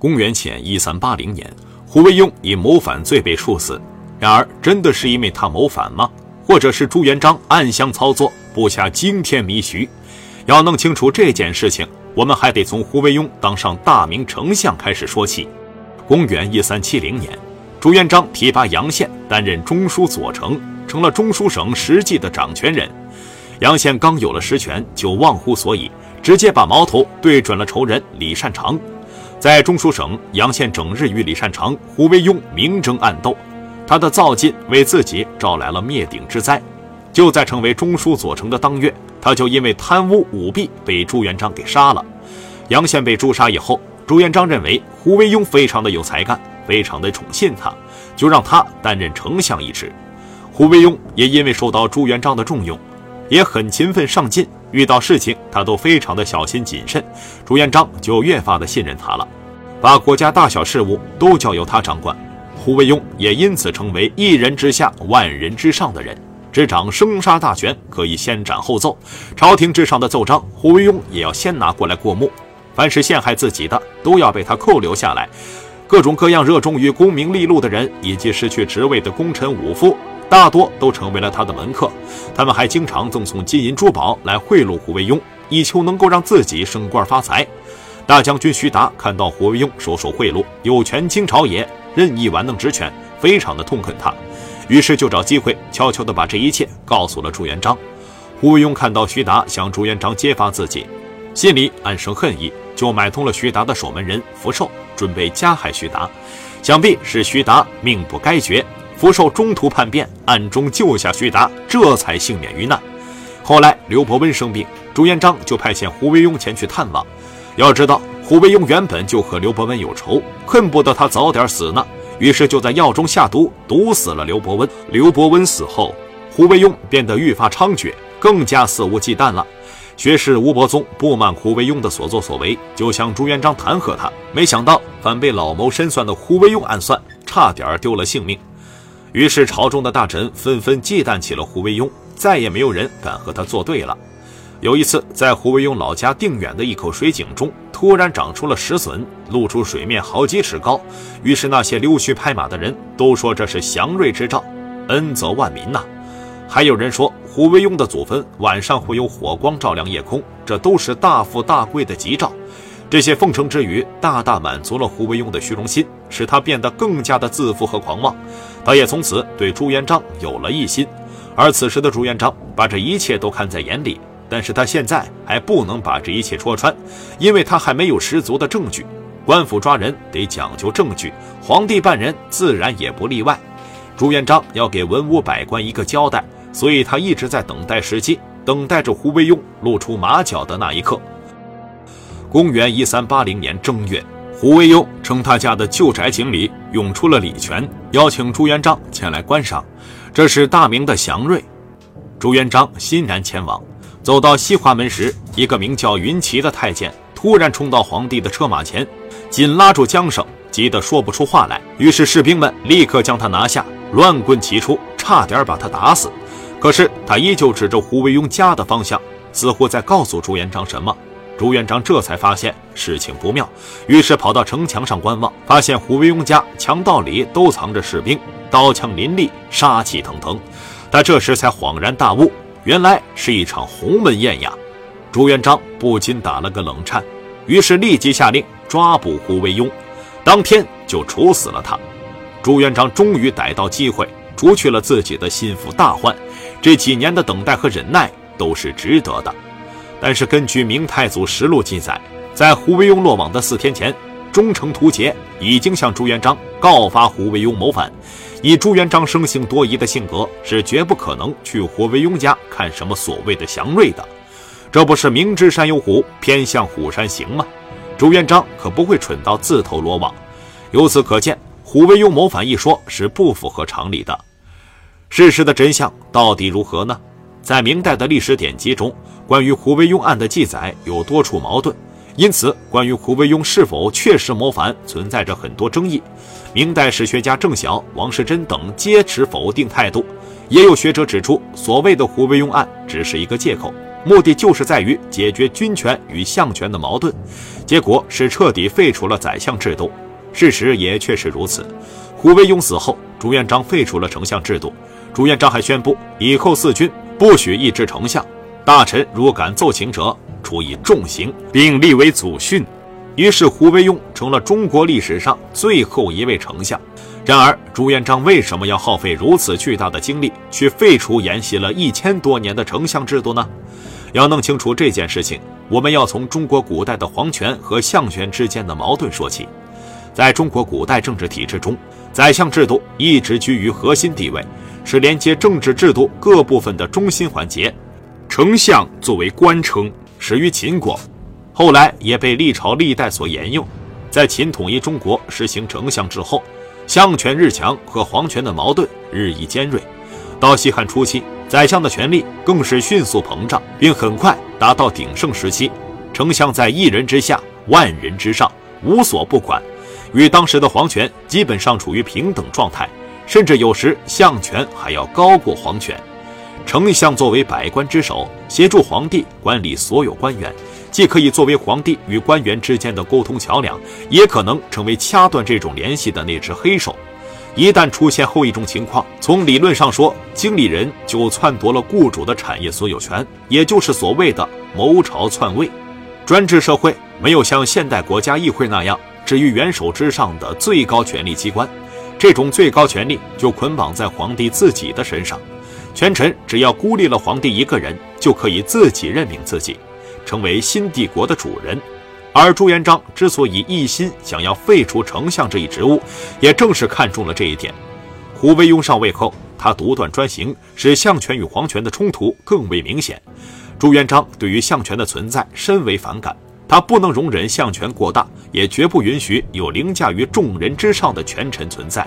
公元前一三八零年，胡惟庸以谋反罪被处死。然而，真的是因为他谋反吗？或者是朱元璋暗箱操作，布下惊天迷局？要弄清楚这件事情，我们还得从胡惟庸当上大明丞相开始说起。公元一三七零年，朱元璋提拔杨宪担任中书左丞，成了中书省实际的掌权人。杨宪刚有了实权，就忘乎所以，直接把矛头对准了仇人李善长。在中书省，杨宪整日与李善长、胡惟庸明争暗斗，他的造进为自己招来了灭顶之灾。就在成为中书左丞的当月，他就因为贪污舞弊被朱元璋给杀了。杨宪被诛杀以后，朱元璋认为胡惟庸非常的有才干，非常的宠信他，就让他担任丞相一职。胡惟庸也因为受到朱元璋的重用。也很勤奋上进，遇到事情他都非常的小心谨慎，朱元璋就越发的信任他了，把国家大小事务都交由他掌管。胡惟庸也因此成为一人之下万人之上的人，执掌生杀大权，可以先斩后奏。朝廷之上的奏章，胡惟庸也要先拿过来过目。凡是陷害自己的，都要被他扣留下来。各种各样热衷于功名利禄的人，以及失去职位的功臣武夫。大多都成为了他的门客，他们还经常赠送金银珠宝来贿赂胡惟庸，以求能够让自己升官发财。大将军徐达看到胡惟庸收受贿赂，有权倾朝野，任意玩弄职权，非常的痛恨他，于是就找机会悄悄地把这一切告诉了朱元璋。胡惟庸看到徐达向朱元璋揭发自己，心里暗生恨意，就买通了徐达的守门人福寿，准备加害徐达。想必是徐达命不该绝。福寿中途叛变，暗中救下徐达，这才幸免于难。后来刘伯温生病，朱元璋就派遣胡惟庸前去探望。要知道，胡惟庸原本就和刘伯温有仇，恨不得他早点死呢。于是就在药中下毒，毒死了刘伯温。刘伯温死后，胡惟庸变得愈发猖獗，更加肆无忌惮了。学士吴伯宗不满胡惟庸的所作所为，就向朱元璋弹劾他，没想到反被老谋深算的胡惟庸暗算，差点丢了性命。于是，朝中的大臣纷纷忌惮起了胡惟庸，再也没有人敢和他作对了。有一次，在胡惟庸老家定远的一口水井中，突然长出了石笋，露出水面好几尺高。于是，那些溜须拍马的人都说这是祥瑞之兆，恩泽万民呐。还有人说，胡惟庸的祖坟晚上会有火光照亮夜空，这都是大富大贵的吉兆。这些奉承之语大大满足了胡惟庸的虚荣心，使他变得更加的自负和狂妄。他也从此对朱元璋有了异心。而此时的朱元璋把这一切都看在眼里，但是他现在还不能把这一切戳穿，因为他还没有十足的证据。官府抓人得讲究证据，皇帝办人自然也不例外。朱元璋要给文武百官一个交代，所以他一直在等待时机，等待着胡惟庸露出马脚的那一刻。公元一三八零年正月，胡惟庸称他家的旧宅井里涌出了礼泉，邀请朱元璋前来观赏。这是大明的祥瑞。朱元璋欣然前往。走到西华门时，一个名叫云奇的太监突然冲到皇帝的车马前，紧拉住缰绳，急得说不出话来。于是士兵们立刻将他拿下，乱棍齐出，差点把他打死。可是他依旧指着胡惟庸家的方向，似乎在告诉朱元璋什么。朱元璋这才发现事情不妙，于是跑到城墙上观望，发现胡惟庸家墙道里都藏着士兵，刀枪林立，杀气腾腾。他这时才恍然大悟，原来是一场鸿门宴呀！朱元璋不禁打了个冷颤，于是立即下令抓捕胡惟庸，当天就处死了他。朱元璋终于逮到机会，除去了自己的心腹大患，这几年的等待和忍耐都是值得的。但是根据《明太祖实录》记载，在胡惟庸落网的四天前，忠诚图杰已经向朱元璋告发胡惟庸谋反。以朱元璋生性多疑的性格，是绝不可能去胡惟庸家看什么所谓的祥瑞的。这不是明知山有虎，偏向虎山行吗？朱元璋可不会蠢到自投罗网。由此可见，胡惟庸谋反一说是不符合常理的。事实的真相到底如何呢？在明代的历史典籍中，关于胡惟庸案的记载有多处矛盾，因此关于胡惟庸是否确实谋反存在着很多争议。明代史学家郑晓、王世贞等皆持否定态度，也有学者指出，所谓的胡惟庸案只是一个借口。目的就是在于解决军权与相权的矛盾，结果是彻底废除了宰相制度。事实也确实如此。胡惟庸死后，朱元璋废除了丞相制度。朱元璋还宣布，以后四军不许议制丞相，大臣如敢奏请者，处以重刑，并立为祖训。于是，胡惟庸成了中国历史上最后一位丞相。然而，朱元璋为什么要耗费如此巨大的精力去废除沿袭了一千多年的丞相制度呢？要弄清楚这件事情，我们要从中国古代的皇权和相权之间的矛盾说起。在中国古代政治体制中，宰相制度一直居于核心地位，是连接政治制度各部分的中心环节。丞相作为官称，始于秦国，后来也被历朝历代所沿用。在秦统一中国实行丞相制后，相权日强和皇权的矛盾日益尖锐。到西汉初期，宰相的权力更是迅速膨胀，并很快达到鼎盛时期。丞相在一人之下，万人之上，无所不管。与当时的皇权基本上处于平等状态，甚至有时相权还要高过皇权。丞相作为百官之首，协助皇帝管理所有官员，既可以作为皇帝与官员之间的沟通桥梁，也可能成为掐断这种联系的那只黑手。一旦出现后一种情况，从理论上说，经理人就篡夺了雇主的产业所有权，也就是所谓的谋朝篡位。专制社会没有像现代国家议会那样。置于元首之上的最高权力机关，这种最高权力就捆绑在皇帝自己的身上。权臣只要孤立了皇帝一个人，就可以自己任命自己，成为新帝国的主人。而朱元璋之所以一心想要废除丞相这一职务，也正是看中了这一点。胡惟庸上位后，他独断专行，使相权与皇权的冲突更为明显。朱元璋对于相权的存在深为反感。他不能容忍相权过大，也绝不允许有凌驾于众人之上的权臣存在。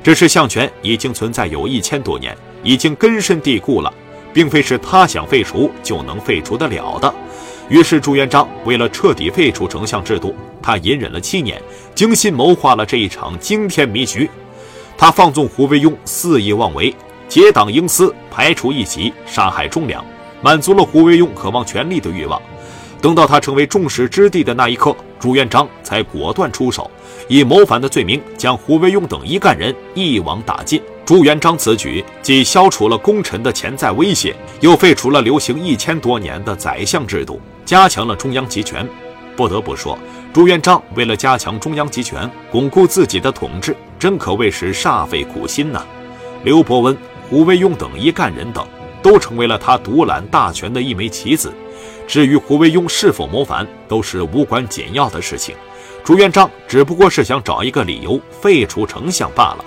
只是相权已经存在有一千多年，已经根深蒂固了，并非是他想废除就能废除得了的。于是朱元璋为了彻底废除丞相制度，他隐忍了七年，精心谋划了这一场惊天迷局。他放纵胡惟庸肆意妄为，结党营私，排除异己，杀害忠良，满足了胡惟庸渴望权力的欲望。等到他成为众矢之的的那一刻，朱元璋才果断出手，以谋反的罪名将胡惟庸等一干人一网打尽。朱元璋此举既消除了功臣的潜在威胁，又废除了流行一千多年的宰相制度，加强了中央集权。不得不说，朱元璋为了加强中央集权，巩固自己的统治，真可谓是煞费苦心呐。刘伯温、胡惟庸等一干人等，都成为了他独揽大权的一枚棋子。至于胡惟庸是否谋反，都是无关紧要的事情。朱元璋只不过是想找一个理由废除丞相罢了。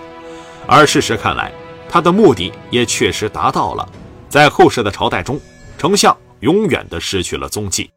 而事实看来，他的目的也确实达到了。在后世的朝代中，丞相永远的失去了踪迹。